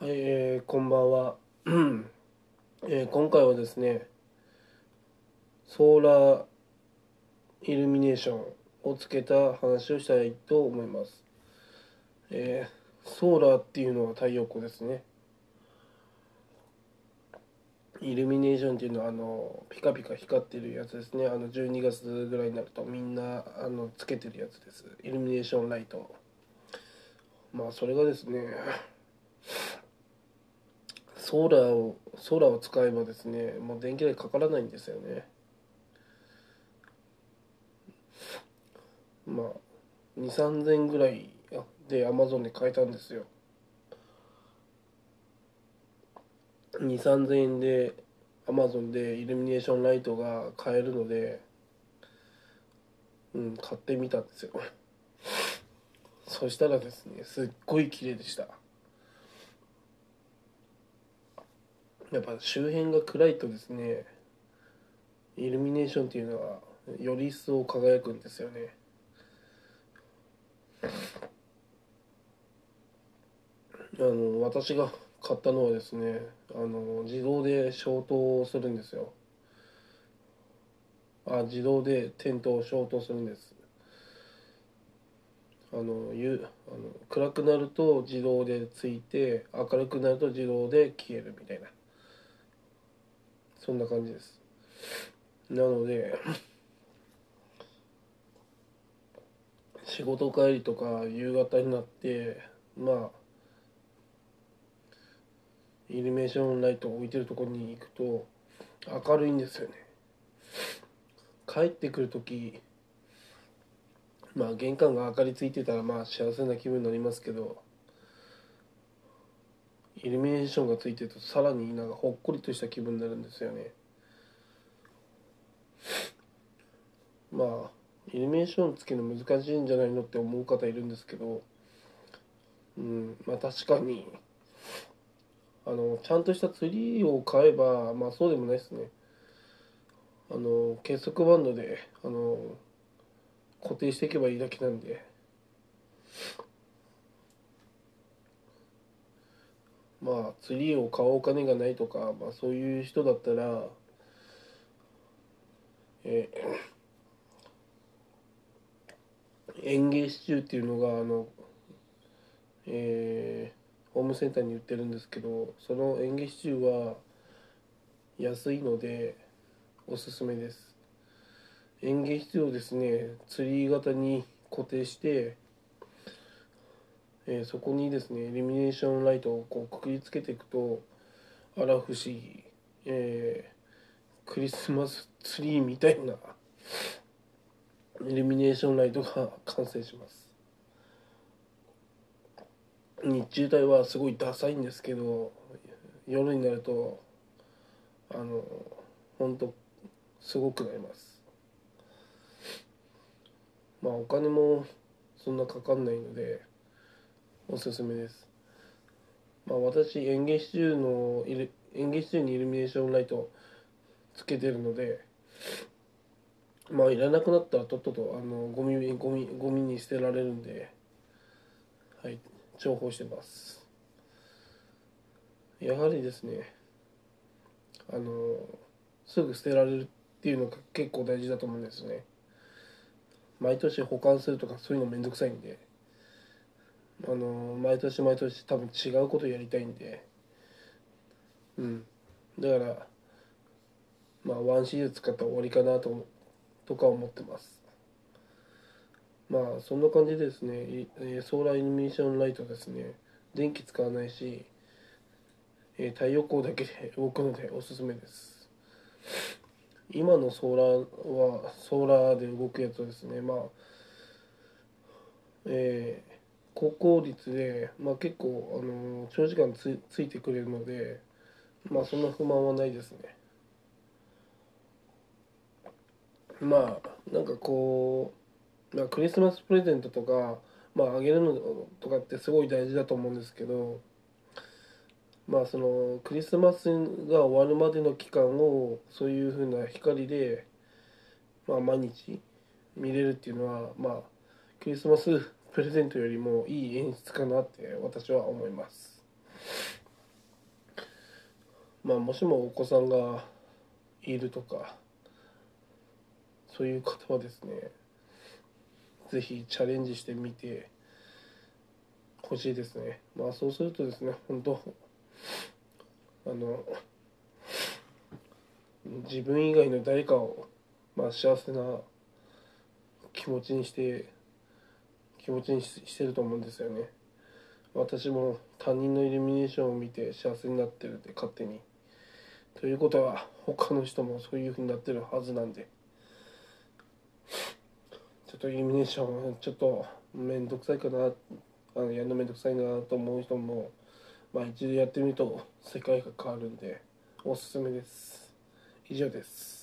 はい、えー、こんばんは、えー、今回はですねソーラーイルミネーションをつけた話をしたいと思います、えー、ソーラーっていうのは太陽光ですね。イルミネーションっていうのはあのピカピカ光ってるやつですね。あの12月ぐらいになるとみんなあのつけてるやつです。イルミネーションライト。まあそれがですねソーラーをソーラーを使えばですねもう電気代かからないんですよね。まあ2 3 0 0円ぐらいでアマゾンで買えたんですよ。2 3 0 0 0円でアマゾンでイルミネーションライトが買えるのでうん買ってみたんですよ。そしたらですねすっごい綺麗でした。やっぱ周辺が暗いとですねイルミネーションっていうのはより一層輝くんですよね。あの私が買ったのはですねあの自動で消灯するんですよ。あ自動で点灯消灯するんです。あのゆあの暗くなると自動でついて明るくなると自動で消えるみたいな。そんな感じです。なので仕事帰りとか夕方になってまあイルミネーションライト置いてるところに行くと明るいんですよね。帰ってくる時まあ玄関が明かりついてたらまあ幸せな気分になりますけどイルミネーションがついてるとさらになんかほっこりとした気分になるんですよね。まあイルミネーションつけるの難しいんじゃないのって思う方いるんですけど。うんまあ確かに。あのちゃんとしたツリーを買えばまあそうでもないですね。あの結束バンドであの固定していけばいいだけなんで。まあツリーを買うお金がないとか、まあ、そういう人だったらえ、園芸支柱っていうのがあのえー、ホームセンターに売ってるんですけどその園芸支柱は安いのでおすすめです。園芸支柱をですねツリー型に固定してえー、そこにですねイルミネーションライトをこうくくりつけていくとあら不思議、えー、クリスマスツリーみたいなイルミネーションライトが完成します。日中帯はすごいダサいんですけど夜になるとあの本当すごくなります。まあお金もそんなかかんないのでおすすめです。まあ私園芸支柱の園芸支柱にイルミネーションライトつけてるのでまあいらなくなったらとっととあのゴミゴミゴミに捨てられるんではい重宝してます。やはりですねあのすぐ捨てられるっていうのが結構大事だと思うんですね。毎年保管するとかそういうのめんどくさいんで。あの毎年毎年多分違うことやりたいんで。うん。だからまあワンシーズン使ったら終わりかなととか思ってます。まあそんな感じですね。ソーラーイルミネーションライトですね。電気使わないし太陽光だけで動くのでおすすめです。今のソーラーはソーラーで動くやつですね。まあえー高効率で、まあ、結構、あの長時間つついてくれるので、まあ、そんな不満はないですね。まあなんかこう、まあ、クリスマスプレゼントとか、まあ、あげるのとかってすごい大事だと思うんですけどまあそのクリスマスが終わるまでの期間をそういうふうな光で、まあ、毎日見れるっていうのはまあクリスマスプレゼントよりもいい演出かなって私は思います。まあもしもお子さんがいるとかそういう方はですねぜひチャレンジしてみてほしいですね。まあそうするとですね本当あの自分以外の誰かを、まあ、幸せな気持ちにして気持ちにしてると思うんですよね。私も他人のイルミネーションを見て幸せになってるって勝手に。ということは他の人もそういうふうになってるはずなんで。ちょっとイルミネーションちょっと面倒くさいかな。あのやるの面倒くさいなと思う人もまあ一度やってみると世界が変わるんでおすすめです。以上です。